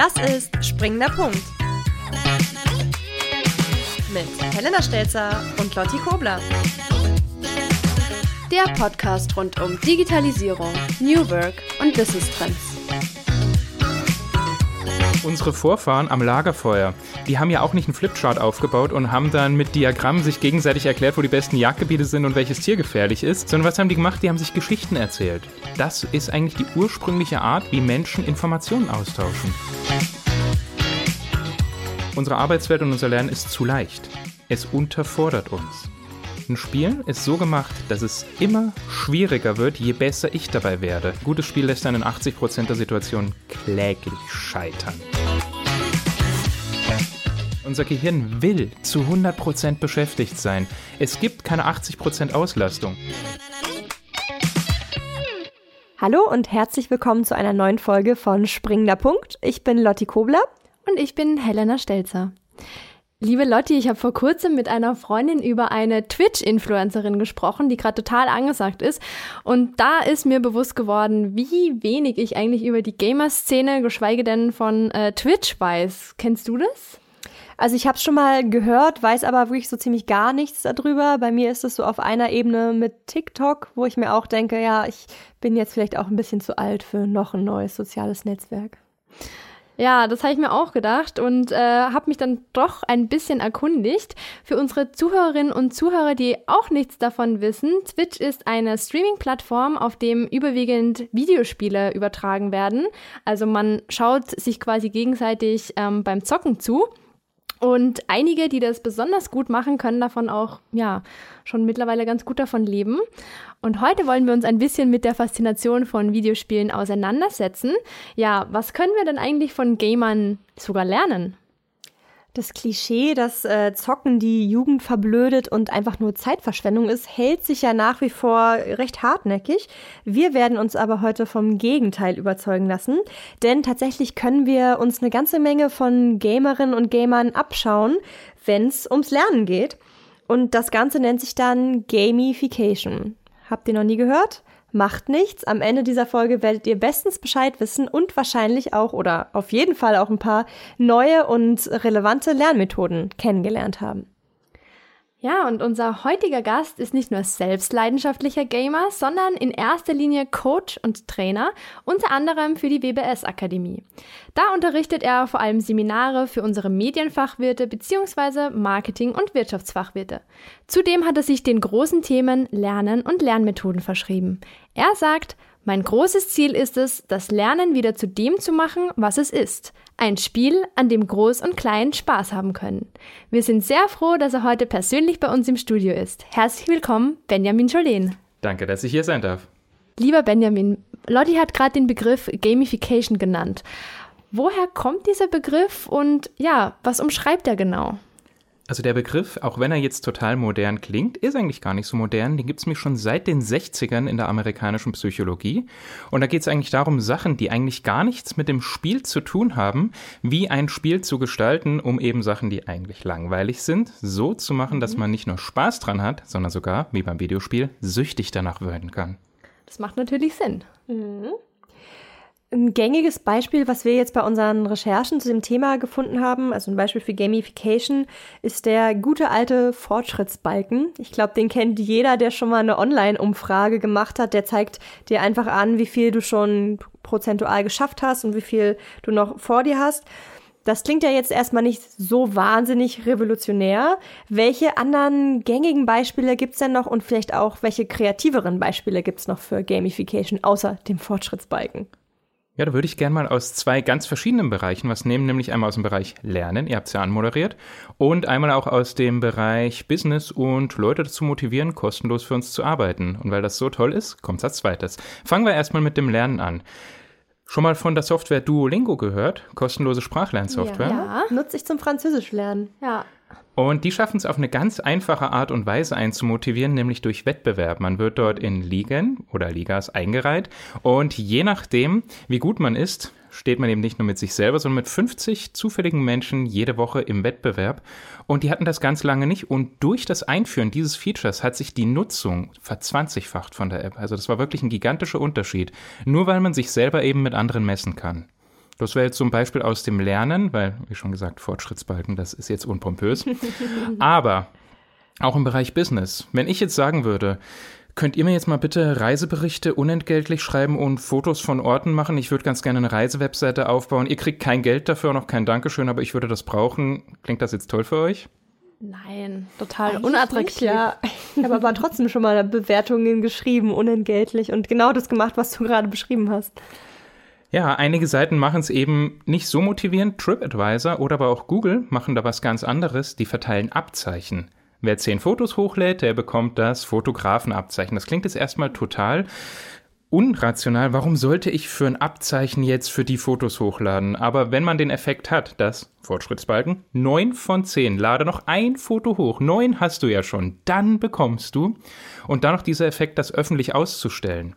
Das ist Springender Punkt. Mit Helena Stelzer und Lotti Kobler. Der Podcast rund um Digitalisierung, New Work und Business Trends. Unsere Vorfahren am Lagerfeuer, die haben ja auch nicht einen Flipchart aufgebaut und haben dann mit Diagrammen sich gegenseitig erklärt, wo die besten Jagdgebiete sind und welches Tier gefährlich ist, sondern was haben die gemacht? Die haben sich Geschichten erzählt. Das ist eigentlich die ursprüngliche Art, wie Menschen Informationen austauschen. Unsere Arbeitswelt und unser Lernen ist zu leicht. Es unterfordert uns. Ein Spiel ist so gemacht, dass es immer schwieriger wird, je besser ich dabei werde. Ein gutes Spiel lässt dann in 80% der Situationen kläglich scheitern. Unser Gehirn will zu 100% beschäftigt sein. Es gibt keine 80% Auslastung. Hallo und herzlich willkommen zu einer neuen Folge von Springender Punkt. Ich bin Lotti Kobler. Und ich bin Helena Stelzer. Liebe Lotti, ich habe vor kurzem mit einer Freundin über eine Twitch-Influencerin gesprochen, die gerade total angesagt ist. Und da ist mir bewusst geworden, wie wenig ich eigentlich über die Gamer-Szene, geschweige denn von äh, Twitch weiß. Kennst du das? Also ich habe es schon mal gehört, weiß aber wirklich so ziemlich gar nichts darüber. Bei mir ist es so auf einer Ebene mit TikTok, wo ich mir auch denke, ja, ich bin jetzt vielleicht auch ein bisschen zu alt für noch ein neues soziales Netzwerk. Ja, das habe ich mir auch gedacht und äh, habe mich dann doch ein bisschen erkundigt. Für unsere Zuhörerinnen und Zuhörer, die auch nichts davon wissen, Twitch ist eine Streaming-Plattform, auf dem überwiegend Videospiele übertragen werden. Also man schaut sich quasi gegenseitig ähm, beim Zocken zu. Und einige, die das besonders gut machen, können davon auch, ja, schon mittlerweile ganz gut davon leben. Und heute wollen wir uns ein bisschen mit der Faszination von Videospielen auseinandersetzen. Ja, was können wir denn eigentlich von Gamern sogar lernen? Das Klischee, dass äh, Zocken die Jugend verblödet und einfach nur Zeitverschwendung ist, hält sich ja nach wie vor recht hartnäckig. Wir werden uns aber heute vom Gegenteil überzeugen lassen, denn tatsächlich können wir uns eine ganze Menge von Gamerinnen und Gamern abschauen, wenn es ums Lernen geht. Und das Ganze nennt sich dann Gamification. Habt ihr noch nie gehört? Macht nichts. Am Ende dieser Folge werdet ihr bestens Bescheid wissen und wahrscheinlich auch oder auf jeden Fall auch ein paar neue und relevante Lernmethoden kennengelernt haben. Ja, und unser heutiger Gast ist nicht nur selbst leidenschaftlicher Gamer, sondern in erster Linie Coach und Trainer, unter anderem für die WBS Akademie. Da unterrichtet er vor allem Seminare für unsere Medienfachwirte bzw. Marketing- und Wirtschaftsfachwirte. Zudem hat er sich den großen Themen Lernen und Lernmethoden verschrieben. Er sagt, mein großes Ziel ist es, das Lernen wieder zu dem zu machen, was es ist. Ein Spiel, an dem Groß und Klein Spaß haben können. Wir sind sehr froh, dass er heute persönlich bei uns im Studio ist. Herzlich willkommen, Benjamin Jolene. Danke, dass ich hier sein darf. Lieber Benjamin, Lotti hat gerade den Begriff Gamification genannt. Woher kommt dieser Begriff und ja, was umschreibt er genau? Also der Begriff, auch wenn er jetzt total modern klingt, ist eigentlich gar nicht so modern. Den gibt es nämlich schon seit den 60ern in der amerikanischen Psychologie. Und da geht es eigentlich darum, Sachen, die eigentlich gar nichts mit dem Spiel zu tun haben, wie ein Spiel zu gestalten, um eben Sachen, die eigentlich langweilig sind, so zu machen, dass mhm. man nicht nur Spaß dran hat, sondern sogar, wie beim Videospiel, süchtig danach werden kann. Das macht natürlich Sinn. Mhm. Ein gängiges Beispiel, was wir jetzt bei unseren Recherchen zu dem Thema gefunden haben, also ein Beispiel für Gamification, ist der gute alte Fortschrittsbalken. Ich glaube, den kennt jeder, der schon mal eine Online-Umfrage gemacht hat. Der zeigt dir einfach an, wie viel du schon prozentual geschafft hast und wie viel du noch vor dir hast. Das klingt ja jetzt erstmal nicht so wahnsinnig revolutionär. Welche anderen gängigen Beispiele gibt's denn noch und vielleicht auch welche kreativeren Beispiele gibt's noch für Gamification außer dem Fortschrittsbalken? Ja, da würde ich gerne mal aus zwei ganz verschiedenen Bereichen was nehmen, nämlich einmal aus dem Bereich Lernen, ihr habt es ja anmoderiert, und einmal auch aus dem Bereich Business und Leute dazu motivieren, kostenlos für uns zu arbeiten. Und weil das so toll ist, kommt es als zweites. Fangen wir erstmal mit dem Lernen an. Schon mal von der Software Duolingo gehört? Kostenlose Sprachlernsoftware? Ja, ja. nutze ich zum Französisch lernen. Ja. Und die schaffen es auf eine ganz einfache Art und Weise einzumotivieren, nämlich durch Wettbewerb. Man wird dort in Ligen oder Ligas eingereiht und je nachdem, wie gut man ist, steht man eben nicht nur mit sich selber, sondern mit 50 zufälligen Menschen jede Woche im Wettbewerb. Und die hatten das ganz lange nicht. Und durch das Einführen dieses Features hat sich die Nutzung verzwanzigfacht von der App. Also das war wirklich ein gigantischer Unterschied. Nur weil man sich selber eben mit anderen messen kann. Das wäre jetzt zum Beispiel aus dem Lernen, weil, wie schon gesagt, Fortschrittsbalken, das ist jetzt unpompös. Aber auch im Bereich Business. Wenn ich jetzt sagen würde, Könnt ihr mir jetzt mal bitte Reiseberichte unentgeltlich schreiben und Fotos von Orten machen? Ich würde ganz gerne eine Reisewebseite aufbauen. Ihr kriegt kein Geld dafür, noch kein Dankeschön, aber ich würde das brauchen. Klingt das jetzt toll für euch? Nein, total Eigentlich unattraktiv. Ja. Ich habe aber trotzdem schon mal Bewertungen geschrieben, unentgeltlich und genau das gemacht, was du gerade beschrieben hast. Ja, einige Seiten machen es eben nicht so motivierend. TripAdvisor oder aber auch Google machen da was ganz anderes. Die verteilen Abzeichen. Wer zehn Fotos hochlädt, der bekommt das Fotografenabzeichen. Das klingt jetzt erstmal total unrational. Warum sollte ich für ein Abzeichen jetzt für die Fotos hochladen? Aber wenn man den Effekt hat, dass, Fortschrittsbalken, neun von zehn, lade noch ein Foto hoch, neun hast du ja schon, dann bekommst du. Und dann noch dieser Effekt, das öffentlich auszustellen.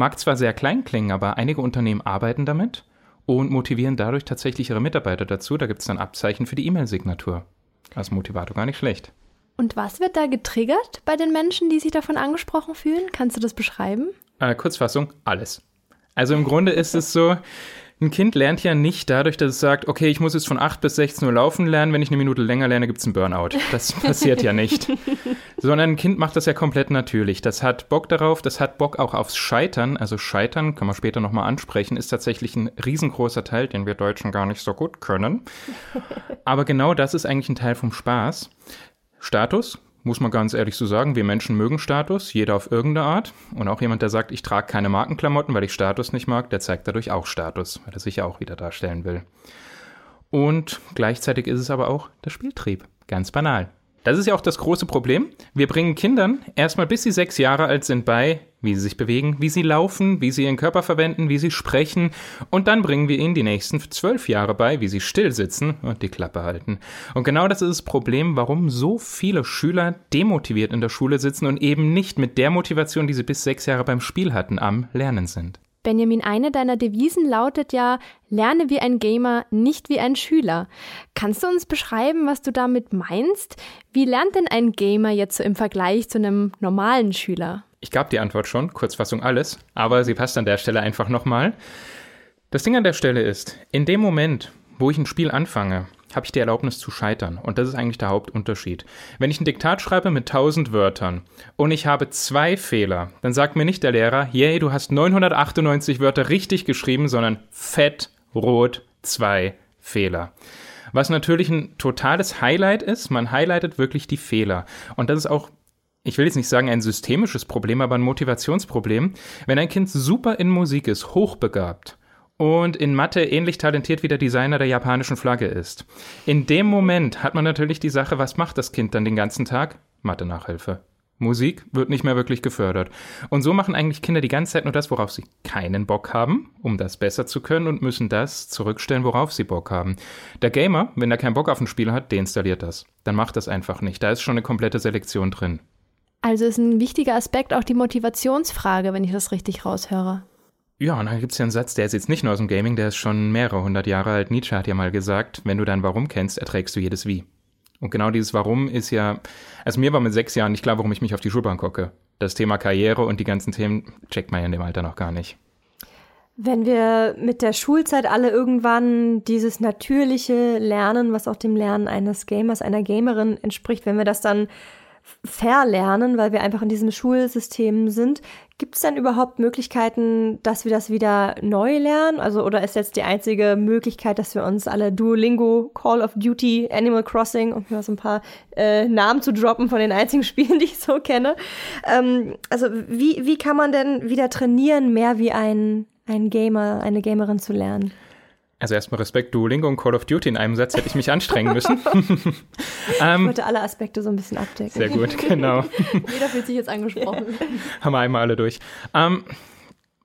Mag zwar sehr klein klingen, aber einige Unternehmen arbeiten damit und motivieren dadurch tatsächlich ihre Mitarbeiter dazu. Da gibt es dann Abzeichen für die E-Mail-Signatur. Als Motivator gar nicht schlecht. Und was wird da getriggert bei den Menschen, die sich davon angesprochen fühlen? Kannst du das beschreiben? Äh, Kurzfassung, alles. Also im Grunde ist es so, ein Kind lernt ja nicht dadurch, dass es sagt, okay, ich muss jetzt von 8 bis 16 Uhr laufen lernen, wenn ich eine Minute länger lerne, gibt es einen Burnout. Das passiert ja nicht. Sondern ein Kind macht das ja komplett natürlich. Das hat Bock darauf, das hat Bock auch aufs Scheitern. Also Scheitern, kann man später nochmal ansprechen, ist tatsächlich ein riesengroßer Teil, den wir Deutschen gar nicht so gut können. Aber genau das ist eigentlich ein Teil vom Spaß. Status, muss man ganz ehrlich so sagen, wir Menschen mögen Status, jeder auf irgendeine Art. Und auch jemand, der sagt, ich trage keine Markenklamotten, weil ich Status nicht mag, der zeigt dadurch auch Status, weil er sich ja auch wieder darstellen will. Und gleichzeitig ist es aber auch der Spieltrieb. Ganz banal. Das ist ja auch das große Problem. Wir bringen Kindern erstmal bis sie sechs Jahre alt sind bei, wie sie sich bewegen, wie sie laufen, wie sie ihren Körper verwenden, wie sie sprechen. Und dann bringen wir ihnen die nächsten zwölf Jahre bei, wie sie still sitzen und die Klappe halten. Und genau das ist das Problem, warum so viele Schüler demotiviert in der Schule sitzen und eben nicht mit der Motivation, die sie bis sechs Jahre beim Spiel hatten, am Lernen sind. Benjamin, eine deiner Devisen lautet ja, lerne wie ein Gamer, nicht wie ein Schüler. Kannst du uns beschreiben, was du damit meinst? Wie lernt denn ein Gamer jetzt so im Vergleich zu einem normalen Schüler? Ich gab die Antwort schon, Kurzfassung alles, aber sie passt an der Stelle einfach nochmal. Das Ding an der Stelle ist, in dem Moment, wo ich ein Spiel anfange, habe ich die Erlaubnis zu scheitern. Und das ist eigentlich der Hauptunterschied. Wenn ich ein Diktat schreibe mit 1000 Wörtern und ich habe zwei Fehler, dann sagt mir nicht der Lehrer, yay, du hast 998 Wörter richtig geschrieben, sondern fett, rot, zwei Fehler. Was natürlich ein totales Highlight ist, man highlightet wirklich die Fehler. Und das ist auch ich will jetzt nicht sagen ein systemisches Problem, aber ein Motivationsproblem. Wenn ein Kind super in Musik ist, hochbegabt, und in Mathe ähnlich talentiert wie der Designer der japanischen Flagge ist. In dem Moment hat man natürlich die Sache, was macht das Kind dann den ganzen Tag? Mathe-Nachhilfe. Musik wird nicht mehr wirklich gefördert. Und so machen eigentlich Kinder die ganze Zeit nur das, worauf sie keinen Bock haben, um das besser zu können und müssen das zurückstellen, worauf sie Bock haben. Der Gamer, wenn er keinen Bock auf ein Spiel hat, deinstalliert das. Dann macht das einfach nicht. Da ist schon eine komplette Selektion drin. Also ist ein wichtiger Aspekt auch die Motivationsfrage, wenn ich das richtig raushöre. Ja, und dann gibt es ja einen Satz, der ist jetzt nicht nur aus dem Gaming, der ist schon mehrere hundert Jahre alt. Nietzsche hat ja mal gesagt, wenn du dein Warum kennst, erträgst du jedes Wie. Und genau dieses Warum ist ja, also mir war mit sechs Jahren nicht klar, warum ich mich auf die Schulbank gucke. Das Thema Karriere und die ganzen Themen checkt man ja in dem Alter noch gar nicht. Wenn wir mit der Schulzeit alle irgendwann dieses natürliche Lernen, was auch dem Lernen eines Gamers, einer Gamerin entspricht, wenn wir das dann verlernen, weil wir einfach in diesem Schulsystem sind. Gibt es denn überhaupt Möglichkeiten, dass wir das wieder neu lernen? Also, oder ist jetzt die einzige Möglichkeit, dass wir uns alle Duolingo, Call of Duty, Animal Crossing, um mal so ein paar äh, Namen zu droppen von den einzigen Spielen, die ich so kenne. Ähm, also, wie, wie kann man denn wieder trainieren, mehr wie ein, ein Gamer, eine Gamerin zu lernen? Also erstmal Respekt, Duolingo und Call of Duty in einem Satz hätte ich mich anstrengen müssen. ähm, ich wollte alle Aspekte so ein bisschen abdecken. Sehr gut, genau. Jeder fühlt sich jetzt angesprochen. Haben wir einmal alle durch. Ähm,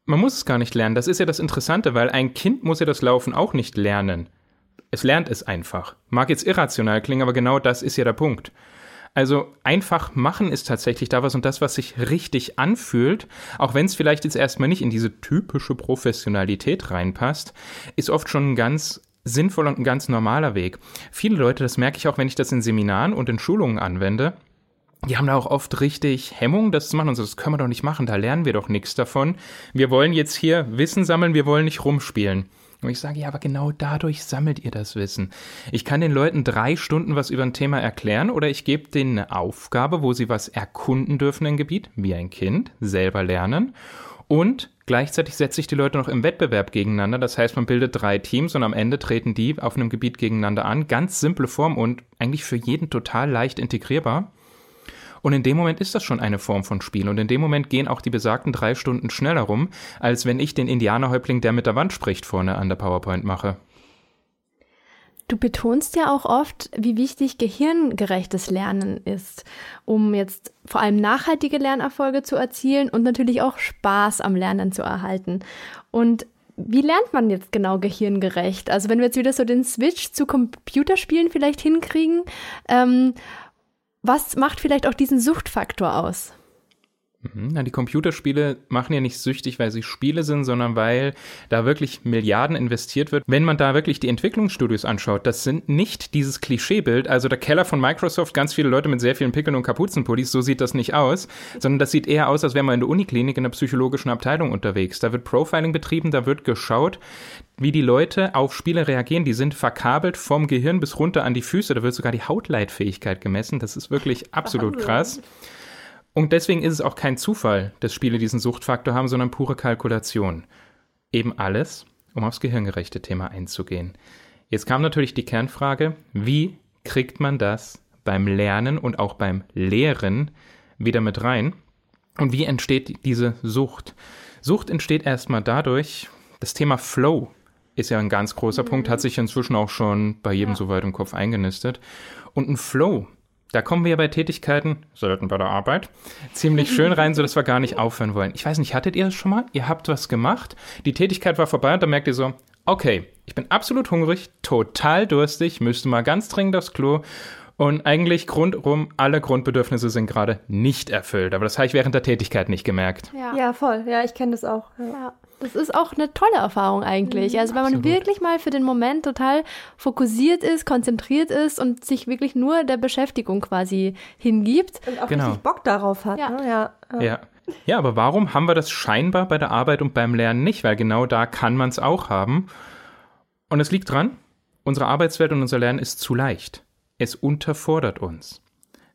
man muss es gar nicht lernen. Das ist ja das Interessante, weil ein Kind muss ja das Laufen auch nicht lernen. Es lernt es einfach. Mag jetzt irrational klingen, aber genau das ist ja der Punkt. Also einfach machen ist tatsächlich da was und das, was sich richtig anfühlt, auch wenn es vielleicht jetzt erstmal nicht in diese typische Professionalität reinpasst, ist oft schon ein ganz sinnvoller und ein ganz normaler Weg. Viele Leute, das merke ich auch, wenn ich das in Seminaren und in Schulungen anwende, die haben da auch oft richtig Hemmung, das zu machen und so, das können wir doch nicht machen, da lernen wir doch nichts davon. Wir wollen jetzt hier Wissen sammeln, wir wollen nicht rumspielen. Und ich sage, ja, aber genau dadurch sammelt ihr das Wissen. Ich kann den Leuten drei Stunden was über ein Thema erklären oder ich gebe denen eine Aufgabe, wo sie was erkunden dürfen im Gebiet, wie ein Kind, selber lernen. Und gleichzeitig setze ich die Leute noch im Wettbewerb gegeneinander. Das heißt, man bildet drei Teams und am Ende treten die auf einem Gebiet gegeneinander an. Ganz simple Form und eigentlich für jeden total leicht integrierbar. Und in dem Moment ist das schon eine Form von Spiel. Und in dem Moment gehen auch die besagten drei Stunden schneller rum, als wenn ich den Indianerhäuptling, der mit der Wand spricht, vorne an der PowerPoint mache. Du betonst ja auch oft, wie wichtig gehirngerechtes Lernen ist, um jetzt vor allem nachhaltige Lernerfolge zu erzielen und natürlich auch Spaß am Lernen zu erhalten. Und wie lernt man jetzt genau gehirngerecht? Also wenn wir jetzt wieder so den Switch zu Computerspielen vielleicht hinkriegen, ähm, was macht vielleicht auch diesen Suchtfaktor aus? Mhm. Na, die Computerspiele machen ja nicht süchtig, weil sie Spiele sind, sondern weil da wirklich Milliarden investiert wird. Wenn man da wirklich die Entwicklungsstudios anschaut, das sind nicht dieses Klischeebild, also der Keller von Microsoft, ganz viele Leute mit sehr vielen Pickeln und Kapuzenpullis, so sieht das nicht aus, sondern das sieht eher aus, als wäre man in der Uniklinik in der psychologischen Abteilung unterwegs. Da wird Profiling betrieben, da wird geschaut, wie die Leute auf Spiele reagieren. Die sind verkabelt vom Gehirn bis runter an die Füße. Da wird sogar die Hautleitfähigkeit gemessen. Das ist wirklich absolut krass. Und deswegen ist es auch kein Zufall, dass Spiele diesen Suchtfaktor haben, sondern pure Kalkulation. Eben alles, um aufs gehirngerechte Thema einzugehen. Jetzt kam natürlich die Kernfrage, wie kriegt man das beim Lernen und auch beim Lehren wieder mit rein? Und wie entsteht diese Sucht? Sucht entsteht erstmal dadurch, das Thema Flow ist ja ein ganz großer mhm. Punkt, hat sich inzwischen auch schon bei jedem ja. soweit im Kopf eingenistet. Und ein Flow da kommen wir ja bei Tätigkeiten, selten bei der Arbeit, ziemlich schön rein, sodass wir gar nicht aufhören wollen. Ich weiß nicht, hattet ihr das schon mal? Ihr habt was gemacht, die Tätigkeit war vorbei und dann merkt ihr so, okay, ich bin absolut hungrig, total durstig, müsste mal ganz dringend aufs Klo und eigentlich grundrum alle Grundbedürfnisse sind gerade nicht erfüllt. Aber das habe ich während der Tätigkeit nicht gemerkt. Ja, ja voll. Ja, ich kenne das auch. Ja. ja. Das ist auch eine tolle Erfahrung eigentlich. Mhm, also wenn man absolut. wirklich mal für den Moment total fokussiert ist, konzentriert ist und sich wirklich nur der Beschäftigung quasi hingibt. Und auch genau. richtig Bock darauf hat. Ja. Ne? Ja. ja. Ja, aber warum haben wir das scheinbar bei der Arbeit und beim Lernen nicht? Weil genau da kann man es auch haben. Und es liegt dran, unsere Arbeitswelt und unser Lernen ist zu leicht. Es unterfordert uns.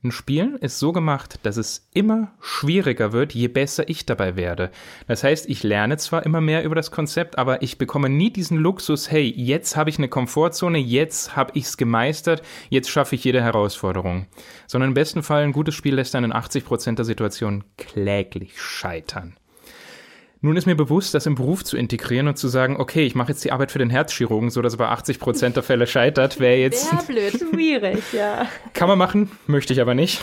Ein Spiel ist so gemacht, dass es immer schwieriger wird, je besser ich dabei werde. Das heißt, ich lerne zwar immer mehr über das Konzept, aber ich bekomme nie diesen Luxus, hey, jetzt habe ich eine Komfortzone, jetzt habe ich es gemeistert, jetzt schaffe ich jede Herausforderung. Sondern im besten Fall ein gutes Spiel lässt einen in 80% der Situationen kläglich scheitern. Nun ist mir bewusst, das im Beruf zu integrieren und zu sagen, okay, ich mache jetzt die Arbeit für den Herzchirurgen, so dass er bei 80 Prozent der Fälle scheitert, wäre jetzt. Ja, blöd, schwierig, ja. Kann man machen, möchte ich aber nicht.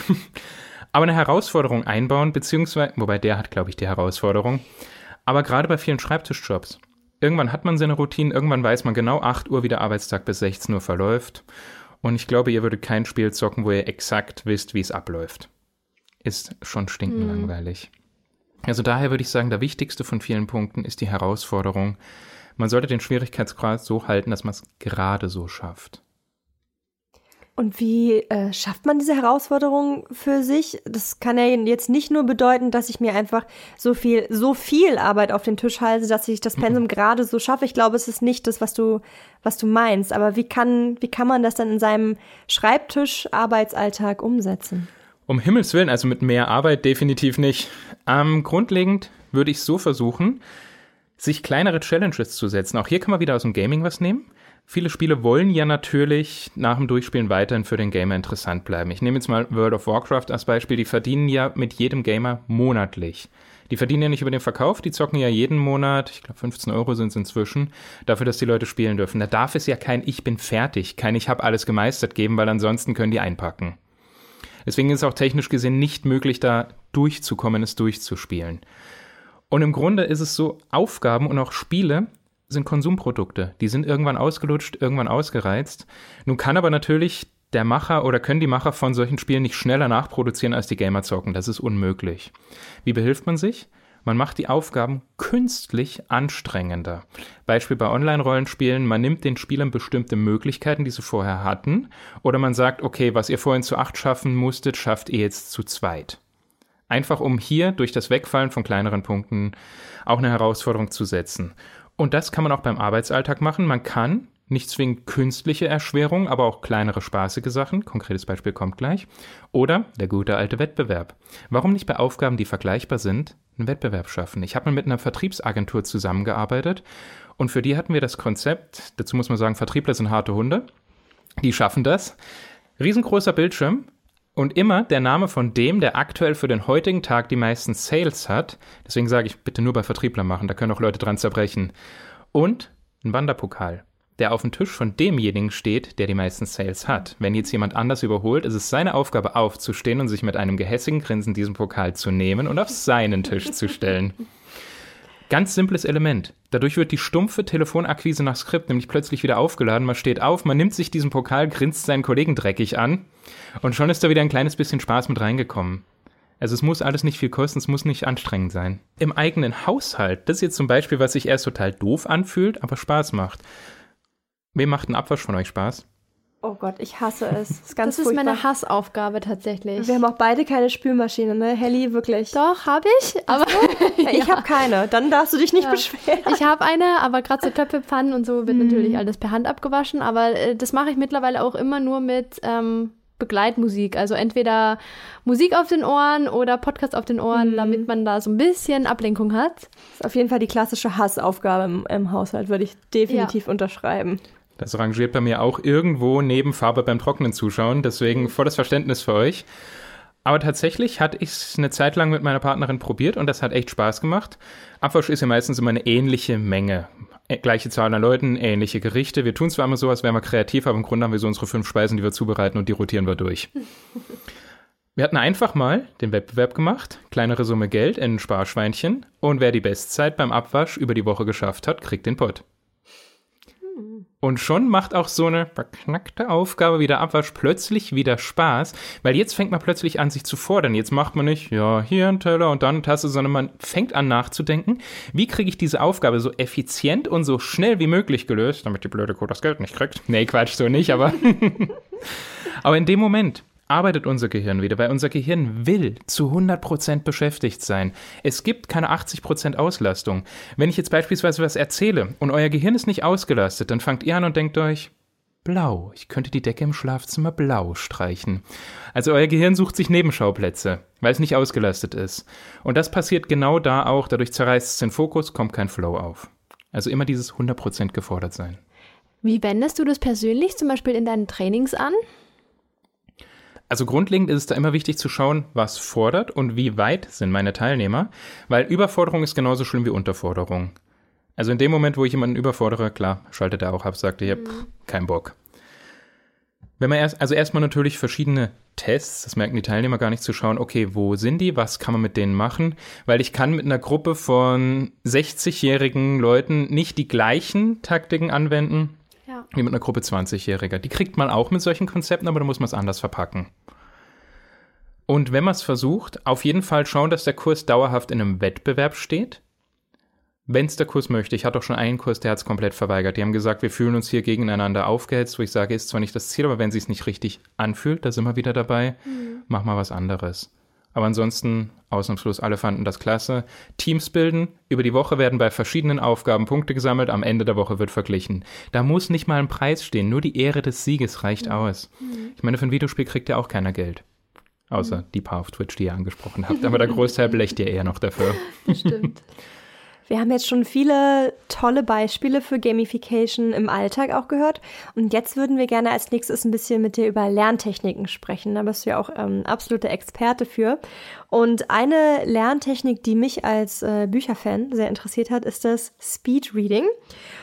Aber eine Herausforderung einbauen, beziehungsweise, wobei der hat, glaube ich, die Herausforderung. Aber gerade bei vielen Schreibtischjobs. Irgendwann hat man seine Routine, irgendwann weiß man genau 8 Uhr, wie der Arbeitstag bis 16 Uhr verläuft. Und ich glaube, ihr würdet kein Spiel zocken, wo ihr exakt wisst, wie es abläuft. Ist schon stinkenlangweilig. Hm. Also daher würde ich sagen, der wichtigste von vielen Punkten ist die Herausforderung. Man sollte den Schwierigkeitsgrad so halten, dass man es gerade so schafft. Und wie äh, schafft man diese Herausforderung für sich? Das kann ja jetzt nicht nur bedeuten, dass ich mir einfach so viel, so viel Arbeit auf den Tisch halte, dass ich das Pensum mhm. gerade so schaffe. Ich glaube, es ist nicht das, was du, was du meinst. Aber wie kann, wie kann man das dann in seinem Schreibtisch-Arbeitsalltag umsetzen? Um Himmels Willen, also mit mehr Arbeit definitiv nicht. Ähm, grundlegend würde ich so versuchen, sich kleinere Challenges zu setzen. Auch hier kann man wieder aus dem Gaming was nehmen. Viele Spiele wollen ja natürlich nach dem Durchspielen weiterhin für den Gamer interessant bleiben. Ich nehme jetzt mal World of Warcraft als Beispiel. Die verdienen ja mit jedem Gamer monatlich. Die verdienen ja nicht über den Verkauf, die zocken ja jeden Monat, ich glaube 15 Euro sind es inzwischen, dafür, dass die Leute spielen dürfen. Da darf es ja kein Ich bin fertig, kein Ich habe alles gemeistert geben, weil ansonsten können die einpacken. Deswegen ist es auch technisch gesehen nicht möglich, da durchzukommen, es durchzuspielen. Und im Grunde ist es so, Aufgaben und auch Spiele sind Konsumprodukte. Die sind irgendwann ausgelutscht, irgendwann ausgereizt. Nun kann aber natürlich der Macher oder können die Macher von solchen Spielen nicht schneller nachproduzieren als die Gamer zocken. Das ist unmöglich. Wie behilft man sich? Man macht die Aufgaben künstlich anstrengender. Beispiel bei Online-Rollenspielen, man nimmt den Spielern bestimmte Möglichkeiten, die sie vorher hatten, oder man sagt, okay, was ihr vorhin zu acht schaffen musstet, schafft ihr jetzt zu zweit. Einfach um hier durch das Wegfallen von kleineren Punkten auch eine Herausforderung zu setzen. Und das kann man auch beim Arbeitsalltag machen. Man kann nicht zwingend künstliche Erschwerung, aber auch kleinere spaßige Sachen. Konkretes Beispiel kommt gleich. Oder der gute alte Wettbewerb. Warum nicht bei Aufgaben, die vergleichbar sind, einen Wettbewerb schaffen? Ich habe mal mit einer Vertriebsagentur zusammengearbeitet und für die hatten wir das Konzept, dazu muss man sagen, Vertriebler sind harte Hunde. Die schaffen das. Riesengroßer Bildschirm, und immer der Name von dem, der aktuell für den heutigen Tag die meisten Sales hat. Deswegen sage ich bitte nur bei Vertriebler machen, da können auch Leute dran zerbrechen. Und ein Wanderpokal der auf dem Tisch von demjenigen steht, der die meisten Sales hat. Wenn jetzt jemand anders überholt, ist es seine Aufgabe aufzustehen und sich mit einem gehässigen Grinsen diesen Pokal zu nehmen und auf seinen Tisch zu stellen. Ganz simples Element. Dadurch wird die stumpfe Telefonakquise nach Skript nämlich plötzlich wieder aufgeladen. Man steht auf, man nimmt sich diesen Pokal, grinst seinen Kollegen dreckig an und schon ist da wieder ein kleines bisschen Spaß mit reingekommen. Also es muss alles nicht viel kosten, es muss nicht anstrengend sein. Im eigenen Haushalt, das ist jetzt zum Beispiel, was sich erst total doof anfühlt, aber Spaß macht. Wem macht ein Abwasch von euch Spaß? Oh Gott, ich hasse es. Das ist, ganz das ist meine Hassaufgabe tatsächlich. Wir haben auch beide keine Spülmaschine, ne? Helly, wirklich. Doch, habe ich. Aber ja, ich habe keine. Dann darfst du dich nicht ja. beschweren. Ich habe eine, aber gerade so Töpfe, Pfannen und so wird mhm. natürlich alles per Hand abgewaschen. Aber äh, das mache ich mittlerweile auch immer nur mit ähm, Begleitmusik. Also entweder Musik auf den Ohren oder Podcast auf den Ohren, mhm. damit man da so ein bisschen Ablenkung hat. Das ist auf jeden Fall die klassische Hassaufgabe im, im Haushalt, würde ich definitiv ja. unterschreiben. Das rangiert bei mir auch irgendwo neben Farbe beim Trocknen zuschauen, deswegen volles Verständnis für euch. Aber tatsächlich hatte ich es eine Zeit lang mit meiner Partnerin probiert und das hat echt Spaß gemacht. Abwasch ist ja meistens immer eine ähnliche Menge. Äh, gleiche Zahl an Leuten, ähnliche Gerichte. Wir tun zwar immer so, als wären wir kreativ, aber im Grunde haben wir so unsere fünf Speisen, die wir zubereiten und die rotieren wir durch. Wir hatten einfach mal den Wettbewerb gemacht, kleinere Summe Geld in ein Sparschweinchen und wer die Bestzeit beim Abwasch über die Woche geschafft hat, kriegt den Pott. Und schon macht auch so eine verknackte Aufgabe wie der Abwasch plötzlich wieder Spaß, weil jetzt fängt man plötzlich an, sich zu fordern. Jetzt macht man nicht, ja, hier ein Teller und dann eine Tasse, sondern man fängt an nachzudenken, wie kriege ich diese Aufgabe so effizient und so schnell wie möglich gelöst, damit die blöde Kuh das Geld nicht kriegt. Nee, Quatsch, so nicht, aber. aber in dem Moment arbeitet unser Gehirn wieder, weil unser Gehirn will zu 100% beschäftigt sein. Es gibt keine 80% Auslastung. Wenn ich jetzt beispielsweise was erzähle und euer Gehirn ist nicht ausgelastet, dann fangt ihr an und denkt euch, blau, ich könnte die Decke im Schlafzimmer blau streichen. Also euer Gehirn sucht sich Nebenschauplätze, weil es nicht ausgelastet ist. Und das passiert genau da auch, dadurch zerreißt es den Fokus, kommt kein Flow auf. Also immer dieses 100% gefordert sein. Wie wendest du das persönlich zum Beispiel in deinen Trainings an? Also grundlegend ist es da immer wichtig zu schauen, was fordert und wie weit sind meine Teilnehmer, weil Überforderung ist genauso schlimm wie Unterforderung. Also in dem Moment, wo ich jemanden überfordere, klar, schaltet er auch ab, sagt er, mhm. kein Bock. Wenn man erst, also erstmal natürlich verschiedene Tests, das merken die Teilnehmer gar nicht zu schauen, okay, wo sind die, was kann man mit denen machen, weil ich kann mit einer Gruppe von 60-jährigen Leuten nicht die gleichen Taktiken anwenden, ja. Wie mit einer Gruppe 20-Jähriger. Die kriegt man auch mit solchen Konzepten, aber da muss man es anders verpacken. Und wenn man es versucht, auf jeden Fall schauen, dass der Kurs dauerhaft in einem Wettbewerb steht. Wenn es der Kurs möchte. Ich hatte auch schon einen Kurs, der hat es komplett verweigert. Die haben gesagt, wir fühlen uns hier gegeneinander aufgehetzt, wo ich sage, ist zwar nicht das Ziel, aber wenn sie es nicht richtig anfühlt, da sind wir wieder dabei, mhm. mach mal was anderes. Aber ansonsten, ausnahmslos, alle fanden das klasse. Teams bilden. Über die Woche werden bei verschiedenen Aufgaben Punkte gesammelt. Am Ende der Woche wird verglichen. Da muss nicht mal ein Preis stehen. Nur die Ehre des Sieges reicht mhm. aus. Ich meine, für ein Videospiel kriegt ja auch keiner Geld. Außer mhm. die paar auf Twitch, die ihr angesprochen habt. Aber der Großteil belächt ihr eher noch dafür. Stimmt. Wir haben jetzt schon viele tolle Beispiele für Gamification im Alltag auch gehört. Und jetzt würden wir gerne als nächstes ein bisschen mit dir über Lerntechniken sprechen. Da bist du ja auch ähm, absolute Experte für. Und eine Lerntechnik, die mich als äh, Bücherfan sehr interessiert hat, ist das Speed Reading.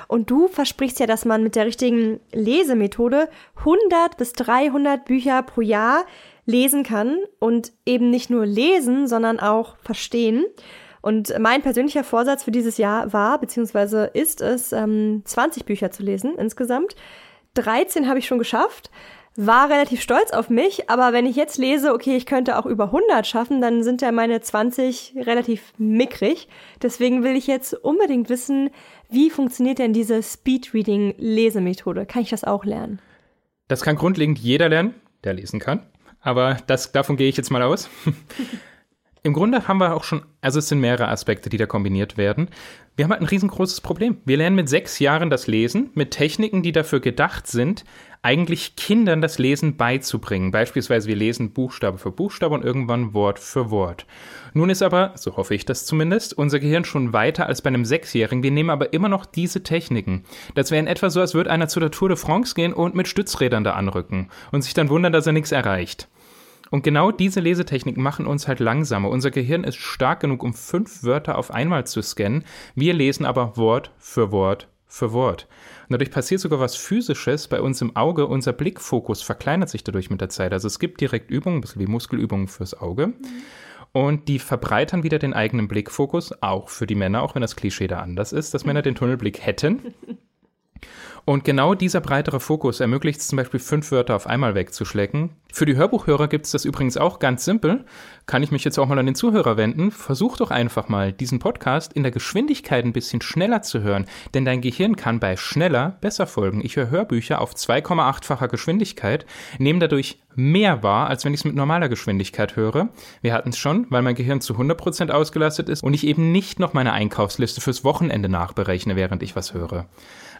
Und du versprichst ja, dass man mit der richtigen Lesemethode 100 bis 300 Bücher pro Jahr lesen kann und eben nicht nur lesen, sondern auch verstehen. Und mein persönlicher Vorsatz für dieses Jahr war, beziehungsweise ist es, ähm, 20 Bücher zu lesen insgesamt. 13 habe ich schon geschafft, war relativ stolz auf mich, aber wenn ich jetzt lese, okay, ich könnte auch über 100 schaffen, dann sind ja meine 20 relativ mickrig. Deswegen will ich jetzt unbedingt wissen, wie funktioniert denn diese Speedreading-Lesemethode? Kann ich das auch lernen? Das kann grundlegend jeder lernen, der lesen kann. Aber das, davon gehe ich jetzt mal aus. Im Grunde haben wir auch schon, also es sind mehrere Aspekte, die da kombiniert werden. Wir haben halt ein riesengroßes Problem. Wir lernen mit sechs Jahren das Lesen mit Techniken, die dafür gedacht sind, eigentlich Kindern das Lesen beizubringen. Beispielsweise wir lesen Buchstabe für Buchstabe und irgendwann Wort für Wort. Nun ist aber, so hoffe ich das zumindest, unser Gehirn schon weiter als bei einem Sechsjährigen. Wir nehmen aber immer noch diese Techniken. Das wäre in etwa so, als würde einer zu der Tour de France gehen und mit Stützrädern da anrücken und sich dann wundern, dass er nichts erreicht. Und genau diese Lesetechniken machen uns halt langsamer. Unser Gehirn ist stark genug, um fünf Wörter auf einmal zu scannen. Wir lesen aber Wort für Wort für Wort. Und dadurch passiert sogar was Physisches bei uns im Auge. Unser Blickfokus verkleinert sich dadurch mit der Zeit. Also es gibt direkt Übungen, ein bisschen wie Muskelübungen fürs Auge. Mhm. Und die verbreitern wieder den eigenen Blickfokus, auch für die Männer, auch wenn das Klischee da anders ist, dass Männer den Tunnelblick hätten. Und genau dieser breitere Fokus ermöglicht es zum Beispiel, fünf Wörter auf einmal wegzuschlecken. Für die Hörbuchhörer gibt es das übrigens auch ganz simpel. Kann ich mich jetzt auch mal an den Zuhörer wenden? Versuch doch einfach mal, diesen Podcast in der Geschwindigkeit ein bisschen schneller zu hören, denn dein Gehirn kann bei schneller besser folgen. Ich höre Hörbücher auf 2,8-facher Geschwindigkeit, nehme dadurch mehr wahr, als wenn ich es mit normaler Geschwindigkeit höre. Wir hatten es schon, weil mein Gehirn zu 100% ausgelastet ist und ich eben nicht noch meine Einkaufsliste fürs Wochenende nachberechne, während ich was höre.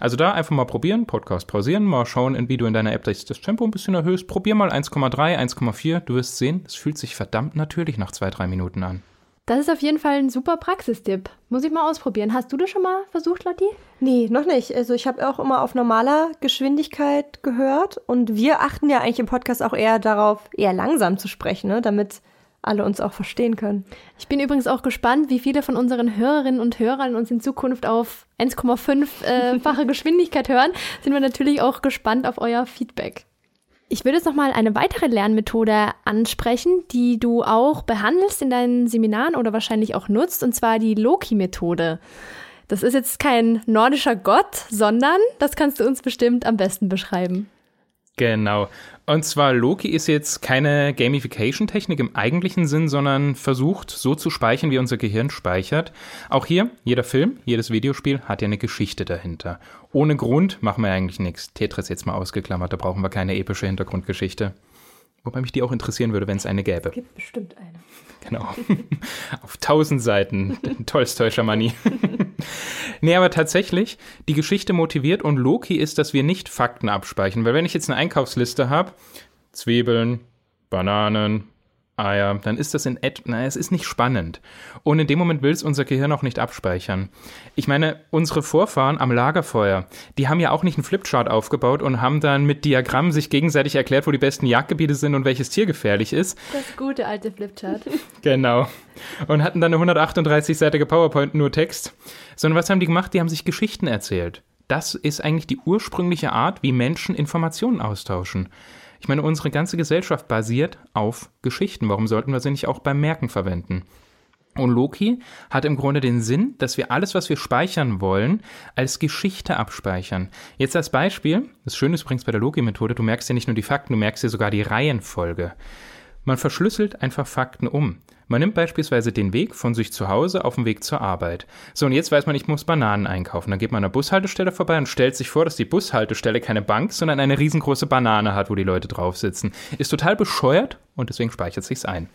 Also da einfach mal probieren, Podcast pausieren, mal schauen, wie du in deiner App das Tempo ein bisschen erhöhst. Probier mal 1,3, 1,4. Du wirst sehen, es fühlt sich verdammt natürlich nach zwei, drei Minuten an. Das ist auf jeden Fall ein super Praxistipp. Muss ich mal ausprobieren. Hast du das schon mal versucht, Lotti? Nee, noch nicht. Also ich habe auch immer auf normaler Geschwindigkeit gehört und wir achten ja eigentlich im Podcast auch eher darauf, eher langsam zu sprechen, ne? damit alle uns auch verstehen können. Ich bin übrigens auch gespannt, wie viele von unseren Hörerinnen und Hörern uns in Zukunft auf 1,5-fache äh, Geschwindigkeit hören. Sind wir natürlich auch gespannt auf euer Feedback. Ich würde jetzt noch mal eine weitere Lernmethode ansprechen, die du auch behandelst in deinen Seminaren oder wahrscheinlich auch nutzt, und zwar die Loki-Methode. Das ist jetzt kein nordischer Gott, sondern das kannst du uns bestimmt am besten beschreiben. Genau. Und zwar Loki ist jetzt keine Gamification-Technik im eigentlichen Sinn, sondern versucht so zu speichern, wie unser Gehirn speichert. Auch hier, jeder Film, jedes Videospiel hat ja eine Geschichte dahinter. Ohne Grund machen wir eigentlich nichts. Tetris jetzt mal ausgeklammert, da brauchen wir keine epische Hintergrundgeschichte. Wobei mich die auch interessieren würde, wenn es eine gäbe. Es gibt bestimmt eine. Genau. Auf tausend Seiten. Tolstoi Schamani. nee, aber tatsächlich, die Geschichte motiviert und Loki ist, dass wir nicht Fakten abspeichern. Weil wenn ich jetzt eine Einkaufsliste habe, Zwiebeln, Bananen, Ah ja, dann ist das in et na, es ist nicht spannend. Und in dem Moment will es unser Gehirn auch nicht abspeichern. Ich meine, unsere Vorfahren am Lagerfeuer, die haben ja auch nicht einen Flipchart aufgebaut und haben dann mit Diagrammen sich gegenseitig erklärt, wo die besten Jagdgebiete sind und welches Tier gefährlich ist. Das gute alte Flipchart. genau. Und hatten dann eine 138-seitige PowerPoint nur Text. Sondern was haben die gemacht? Die haben sich Geschichten erzählt. Das ist eigentlich die ursprüngliche Art, wie Menschen Informationen austauschen. Ich meine, unsere ganze Gesellschaft basiert auf Geschichten. Warum sollten wir sie nicht auch beim Merken verwenden? Und Loki hat im Grunde den Sinn, dass wir alles, was wir speichern wollen, als Geschichte abspeichern. Jetzt als Beispiel, das Schöne ist übrigens bei der Loki-Methode, du merkst ja nicht nur die Fakten, du merkst ja sogar die Reihenfolge. Man verschlüsselt einfach Fakten um. Man nimmt beispielsweise den Weg von sich zu Hause auf den Weg zur Arbeit. So, und jetzt weiß man, ich muss Bananen einkaufen. Dann geht man an der Bushaltestelle vorbei und stellt sich vor, dass die Bushaltestelle keine Bank, sondern eine riesengroße Banane hat, wo die Leute drauf sitzen. Ist total bescheuert und deswegen speichert sich's ein.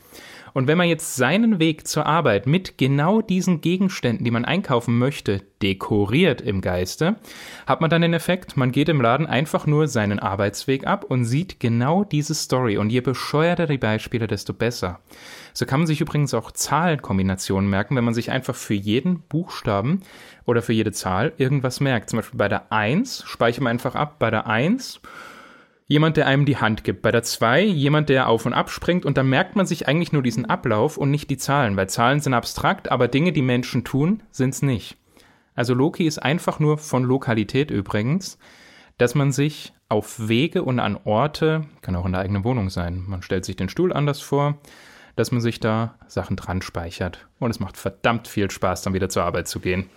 Und wenn man jetzt seinen Weg zur Arbeit mit genau diesen Gegenständen, die man einkaufen möchte, dekoriert im Geiste, hat man dann den Effekt, man geht im Laden einfach nur seinen Arbeitsweg ab und sieht genau diese Story. Und je bescheuerter die Beispiele, desto besser. So kann man sich übrigens auch Zahlenkombinationen merken, wenn man sich einfach für jeden Buchstaben oder für jede Zahl irgendwas merkt. Zum Beispiel bei der 1 speichert man einfach ab, bei der 1 jemand, der einem die Hand gibt. Bei der 2 jemand, der auf und ab springt und dann merkt man sich eigentlich nur diesen Ablauf und nicht die Zahlen, weil Zahlen sind abstrakt, aber Dinge, die Menschen tun, sind es nicht. Also Loki ist einfach nur von Lokalität übrigens, dass man sich auf Wege und an Orte, kann auch in der eigenen Wohnung sein, man stellt sich den Stuhl anders vor, dass man sich da Sachen dran speichert. Und es macht verdammt viel Spaß, dann wieder zur Arbeit zu gehen.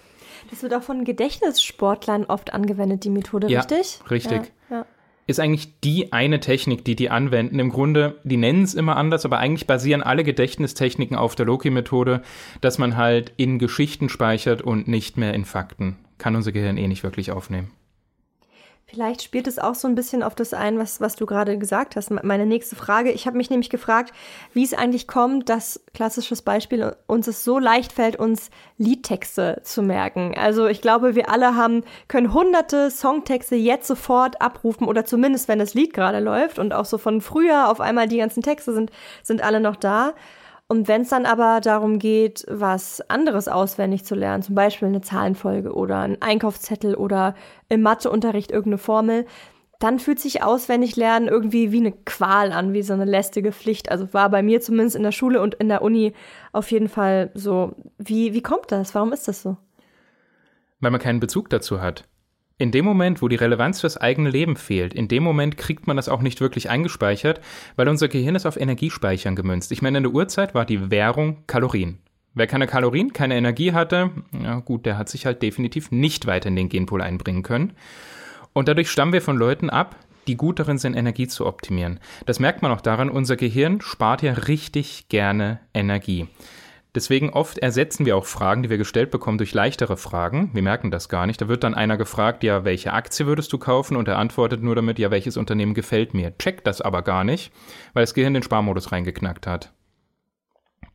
Das wird auch von Gedächtnissportlern oft angewendet, die Methode, ja, richtig? Richtig. Ja, ja ist eigentlich die eine Technik, die die anwenden. Im Grunde, die nennen es immer anders, aber eigentlich basieren alle Gedächtnistechniken auf der Loki-Methode, dass man halt in Geschichten speichert und nicht mehr in Fakten. Kann unser Gehirn eh nicht wirklich aufnehmen. Vielleicht spielt es auch so ein bisschen auf das ein, was, was du gerade gesagt hast. Meine nächste Frage. Ich habe mich nämlich gefragt, wie es eigentlich kommt, dass klassisches Beispiel uns es so leicht fällt, uns Liedtexte zu merken. Also ich glaube, wir alle haben, können hunderte Songtexte jetzt sofort abrufen oder zumindest, wenn das Lied gerade läuft und auch so von früher auf einmal die ganzen Texte sind, sind alle noch da. Und wenn es dann aber darum geht, was anderes auswendig zu lernen, zum Beispiel eine Zahlenfolge oder ein Einkaufszettel oder im Matheunterricht irgendeine Formel, dann fühlt sich auswendig lernen irgendwie wie eine Qual an, wie so eine lästige Pflicht. Also war bei mir zumindest in der Schule und in der Uni auf jeden Fall so. Wie, wie kommt das? Warum ist das so? Weil man keinen Bezug dazu hat. In dem Moment, wo die Relevanz fürs eigene Leben fehlt, in dem Moment kriegt man das auch nicht wirklich eingespeichert, weil unser Gehirn ist auf Energiespeichern gemünzt. Ich meine, in der Urzeit war die Währung Kalorien. Wer keine Kalorien, keine Energie hatte, ja gut, der hat sich halt definitiv nicht weiter in den Genpool einbringen können. Und dadurch stammen wir von Leuten ab, die gut darin sind, Energie zu optimieren. Das merkt man auch daran, unser Gehirn spart ja richtig gerne Energie. Deswegen oft ersetzen wir auch Fragen, die wir gestellt bekommen, durch leichtere Fragen. Wir merken das gar nicht. Da wird dann einer gefragt, ja, welche Aktie würdest du kaufen? Und er antwortet nur damit, ja, welches Unternehmen gefällt mir. Checkt das aber gar nicht, weil das Gehirn den Sparmodus reingeknackt hat.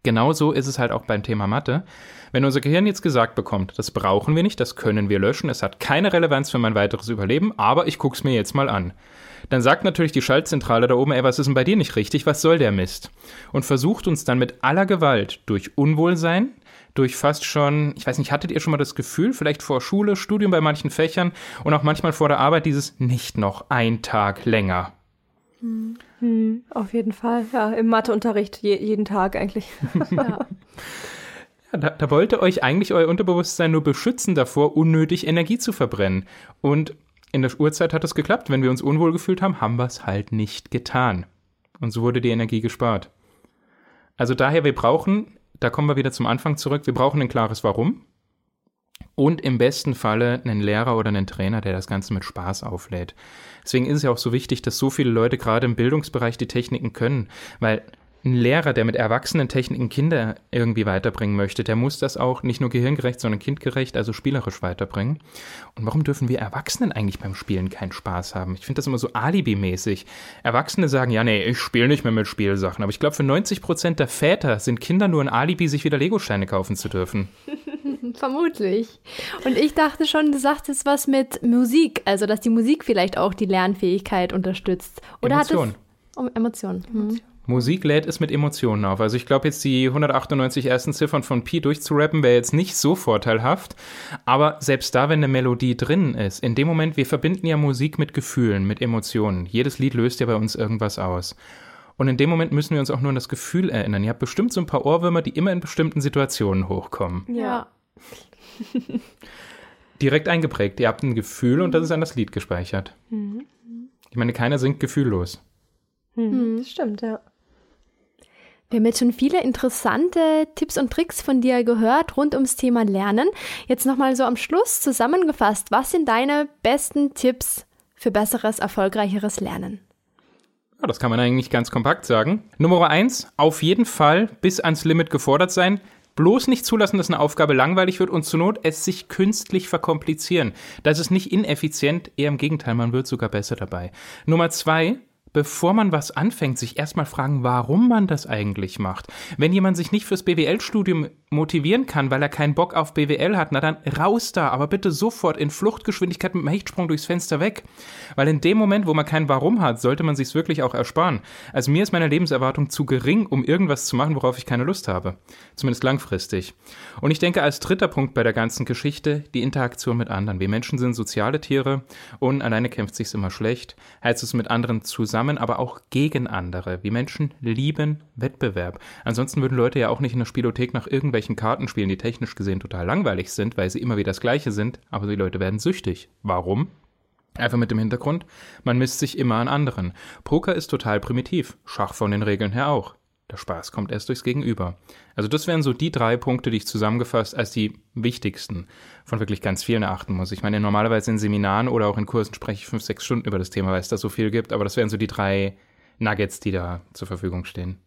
Genauso ist es halt auch beim Thema Mathe. Wenn unser Gehirn jetzt gesagt bekommt, das brauchen wir nicht, das können wir löschen, es hat keine Relevanz für mein weiteres Überleben, aber ich guck's mir jetzt mal an dann sagt natürlich die Schaltzentrale da oben, ey, was ist denn bei dir nicht richtig? Was soll der Mist? Und versucht uns dann mit aller Gewalt durch Unwohlsein, durch fast schon, ich weiß nicht, hattet ihr schon mal das Gefühl, vielleicht vor Schule, Studium bei manchen Fächern und auch manchmal vor der Arbeit dieses nicht noch ein Tag länger? Hm, hm auf jeden Fall, ja, im Matheunterricht je, jeden Tag eigentlich. ja. Ja, da, da, wollte euch eigentlich euer Unterbewusstsein nur beschützen davor, unnötig Energie zu verbrennen. Und in der Uhrzeit hat es geklappt. Wenn wir uns unwohl gefühlt haben, haben wir es halt nicht getan. Und so wurde die Energie gespart. Also daher, wir brauchen, da kommen wir wieder zum Anfang zurück, wir brauchen ein klares Warum. Und im besten Falle einen Lehrer oder einen Trainer, der das Ganze mit Spaß auflädt. Deswegen ist es ja auch so wichtig, dass so viele Leute gerade im Bildungsbereich die Techniken können, weil ein Lehrer, der mit erwachsenen Techniken Kinder irgendwie weiterbringen möchte, der muss das auch nicht nur gehirngerecht, sondern kindgerecht, also spielerisch weiterbringen. Und warum dürfen wir Erwachsenen eigentlich beim Spielen keinen Spaß haben? Ich finde das immer so alibimäßig. Erwachsene sagen, ja, nee, ich spiele nicht mehr mit Spielsachen. Aber ich glaube, für 90 Prozent der Väter sind Kinder nur ein Alibi, sich wieder Legosteine kaufen zu dürfen. Vermutlich. Und ich dachte schon, du sagtest was mit Musik, also dass die Musik vielleicht auch die Lernfähigkeit unterstützt. Oder Emotion. hat es um Emotionen. Hm. Musik lädt es mit Emotionen auf. Also ich glaube jetzt die 198 ersten Ziffern von Pi durchzurappen wäre jetzt nicht so vorteilhaft. Aber selbst da, wenn eine Melodie drin ist, in dem Moment, wir verbinden ja Musik mit Gefühlen, mit Emotionen. Jedes Lied löst ja bei uns irgendwas aus. Und in dem Moment müssen wir uns auch nur an das Gefühl erinnern. Ihr habt bestimmt so ein paar Ohrwürmer, die immer in bestimmten Situationen hochkommen. Ja. Direkt eingeprägt. Ihr habt ein Gefühl und das ist an das Lied gespeichert. Mhm. Ich meine, keiner singt gefühllos. Mhm. Stimmt, ja. Wir haben jetzt schon viele interessante Tipps und Tricks von dir gehört rund ums Thema Lernen. Jetzt nochmal so am Schluss zusammengefasst, was sind deine besten Tipps für besseres, erfolgreicheres Lernen? Ja, das kann man eigentlich ganz kompakt sagen. Nummer eins, auf jeden Fall bis ans Limit gefordert sein. Bloß nicht zulassen, dass eine Aufgabe langweilig wird und zur Not es sich künstlich verkomplizieren. Das ist nicht ineffizient, eher im Gegenteil, man wird sogar besser dabei. Nummer zwei, bevor man was anfängt, sich erstmal fragen, warum man das eigentlich macht. Wenn jemand sich nicht fürs BWL-Studium motivieren kann, weil er keinen Bock auf BWL hat, na dann raus da, aber bitte sofort in Fluchtgeschwindigkeit mit einem Hechtsprung durchs Fenster weg. Weil in dem Moment, wo man kein Warum hat, sollte man sich's wirklich auch ersparen. Also mir ist meine Lebenserwartung zu gering, um irgendwas zu machen, worauf ich keine Lust habe. Zumindest langfristig. Und ich denke als dritter Punkt bei der ganzen Geschichte die Interaktion mit anderen. Wir Menschen sind soziale Tiere und alleine kämpft sich's immer schlecht. Heißt es mit anderen zusammen zusammen, aber auch gegen andere. Wir Menschen lieben Wettbewerb. Ansonsten würden Leute ja auch nicht in der Spielothek nach irgendwelchen Karten spielen, die technisch gesehen total langweilig sind, weil sie immer wieder das Gleiche sind, aber die Leute werden süchtig. Warum? Einfach mit dem Hintergrund, man misst sich immer an anderen. Poker ist total primitiv, Schach von den Regeln her auch. Der Spaß kommt erst durchs Gegenüber. Also das wären so die drei Punkte, die ich zusammengefasst als die wichtigsten von wirklich ganz vielen erachten muss. Ich meine, normalerweise in Seminaren oder auch in Kursen spreche ich fünf, sechs Stunden über das Thema, weil es da so viel gibt, aber das wären so die drei Nuggets, die da zur Verfügung stehen.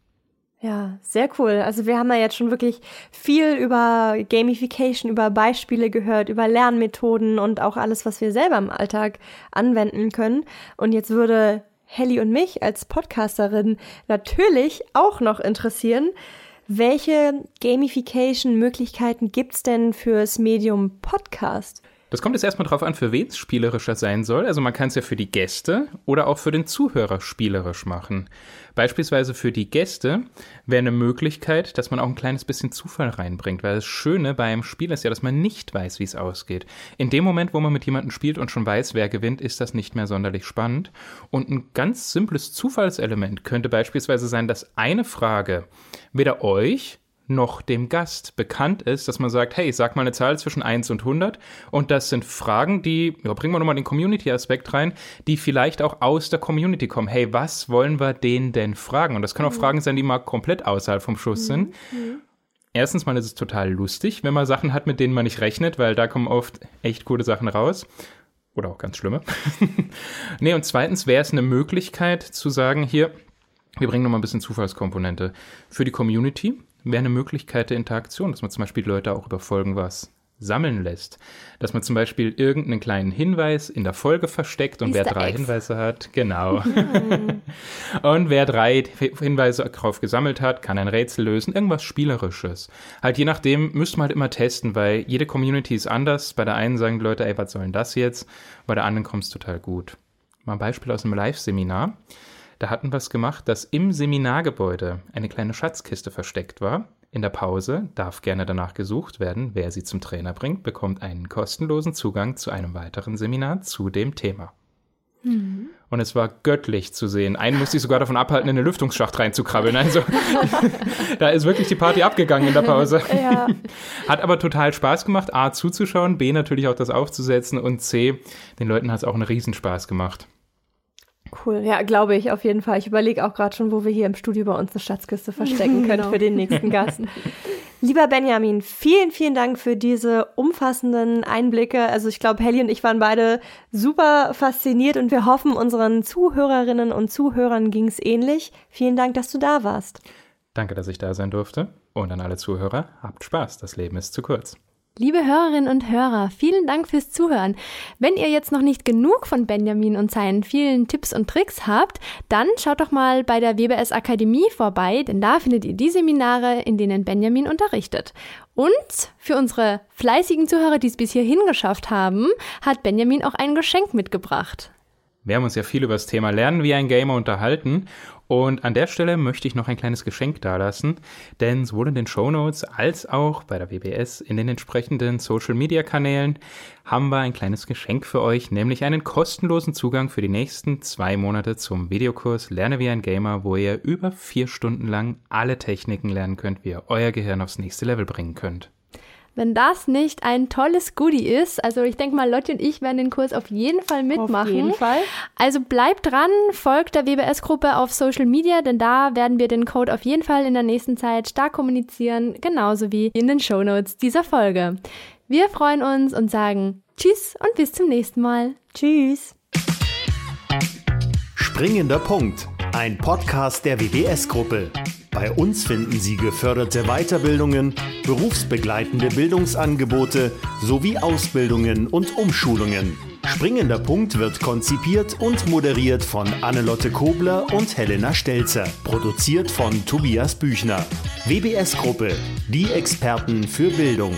Ja, sehr cool. Also wir haben ja jetzt schon wirklich viel über Gamification, über Beispiele gehört, über Lernmethoden und auch alles, was wir selber im Alltag anwenden können. Und jetzt würde Helly und mich als Podcasterin natürlich auch noch interessieren, welche Gamification-Möglichkeiten gibt's denn fürs Medium Podcast? Das kommt jetzt erstmal drauf an, für wen es spielerischer sein soll. Also man kann es ja für die Gäste oder auch für den Zuhörer spielerisch machen. Beispielsweise für die Gäste wäre eine Möglichkeit, dass man auch ein kleines bisschen Zufall reinbringt, weil das Schöne beim Spiel ist ja, dass man nicht weiß, wie es ausgeht. In dem Moment, wo man mit jemandem spielt und schon weiß, wer gewinnt, ist das nicht mehr sonderlich spannend. Und ein ganz simples Zufallselement könnte beispielsweise sein, dass eine Frage weder euch noch dem Gast bekannt ist, dass man sagt, hey, sag mal eine Zahl zwischen 1 und 100 und das sind Fragen, die, ja, bringen wir nochmal den Community-Aspekt rein, die vielleicht auch aus der Community kommen. Hey, was wollen wir denen denn fragen? Und das können auch mhm. Fragen sein, die mal komplett außerhalb vom Schuss mhm. sind. Mhm. Erstens mal ist es total lustig, wenn man Sachen hat, mit denen man nicht rechnet, weil da kommen oft echt coole Sachen raus. Oder auch ganz schlimme. nee, und zweitens wäre es eine Möglichkeit zu sagen, hier, wir bringen nochmal ein bisschen Zufallskomponente für die Community wäre eine Möglichkeit der Interaktion, dass man zum Beispiel Leute auch über Folgen was sammeln lässt. Dass man zum Beispiel irgendeinen kleinen Hinweis in der Folge versteckt und Easter wer drei Eggs. Hinweise hat, genau. und wer drei Hinweise drauf gesammelt hat, kann ein Rätsel lösen, irgendwas Spielerisches. Halt je nachdem müsste man halt immer testen, weil jede Community ist anders. Bei der einen sagen die Leute, ey, was soll denn das jetzt? Bei der anderen kommt es total gut. Mal ein Beispiel aus einem Live-Seminar. Da hatten wir es gemacht, dass im Seminargebäude eine kleine Schatzkiste versteckt war. In der Pause darf gerne danach gesucht werden. Wer sie zum Trainer bringt, bekommt einen kostenlosen Zugang zu einem weiteren Seminar zu dem Thema. Mhm. Und es war göttlich zu sehen. Einen musste ich sogar davon abhalten, in den Lüftungsschacht reinzukrabbeln. Also da ist wirklich die Party abgegangen in der Pause. Ja. Hat aber total Spaß gemacht, A zuzuschauen, B natürlich auch das aufzusetzen und C, den Leuten hat es auch einen Riesenspaß gemacht. Cool, ja, glaube ich auf jeden Fall. Ich überlege auch gerade schon, wo wir hier im Studio bei uns eine Schatzkiste verstecken können genau. für den nächsten Gast. Lieber Benjamin, vielen, vielen Dank für diese umfassenden Einblicke. Also ich glaube, Helly und ich waren beide super fasziniert und wir hoffen, unseren Zuhörerinnen und Zuhörern ging es ähnlich. Vielen Dank, dass du da warst. Danke, dass ich da sein durfte. Und an alle Zuhörer, habt Spaß, das Leben ist zu kurz. Liebe Hörerinnen und Hörer, vielen Dank fürs Zuhören. Wenn ihr jetzt noch nicht genug von Benjamin und seinen vielen Tipps und Tricks habt, dann schaut doch mal bei der WBS Akademie vorbei, denn da findet ihr die Seminare, in denen Benjamin unterrichtet. Und für unsere fleißigen Zuhörer, die es bis hierhin geschafft haben, hat Benjamin auch ein Geschenk mitgebracht. Wir haben uns ja viel über das Thema Lernen wie ein Gamer unterhalten und an der Stelle möchte ich noch ein kleines Geschenk dalassen, denn sowohl in den Show Notes als auch bei der WBS in den entsprechenden Social Media Kanälen haben wir ein kleines Geschenk für euch, nämlich einen kostenlosen Zugang für die nächsten zwei Monate zum Videokurs Lerne wie ein Gamer, wo ihr über vier Stunden lang alle Techniken lernen könnt, wie ihr euer Gehirn aufs nächste Level bringen könnt wenn das nicht ein tolles Goodie ist. Also ich denke mal, Lotti und ich werden den Kurs auf jeden Fall mitmachen. Auf jeden Fall. Also bleibt dran, folgt der WBS-Gruppe auf Social Media, denn da werden wir den Code auf jeden Fall in der nächsten Zeit stark kommunizieren, genauso wie in den Show Notes dieser Folge. Wir freuen uns und sagen Tschüss und bis zum nächsten Mal. Tschüss. Springender Punkt. Ein Podcast der WBS-Gruppe. Bei uns finden Sie geförderte Weiterbildungen, berufsbegleitende Bildungsangebote sowie Ausbildungen und Umschulungen. Springender Punkt wird konzipiert und moderiert von Annelotte Kobler und Helena Stelzer. Produziert von Tobias Büchner. WBS Gruppe, die Experten für Bildung.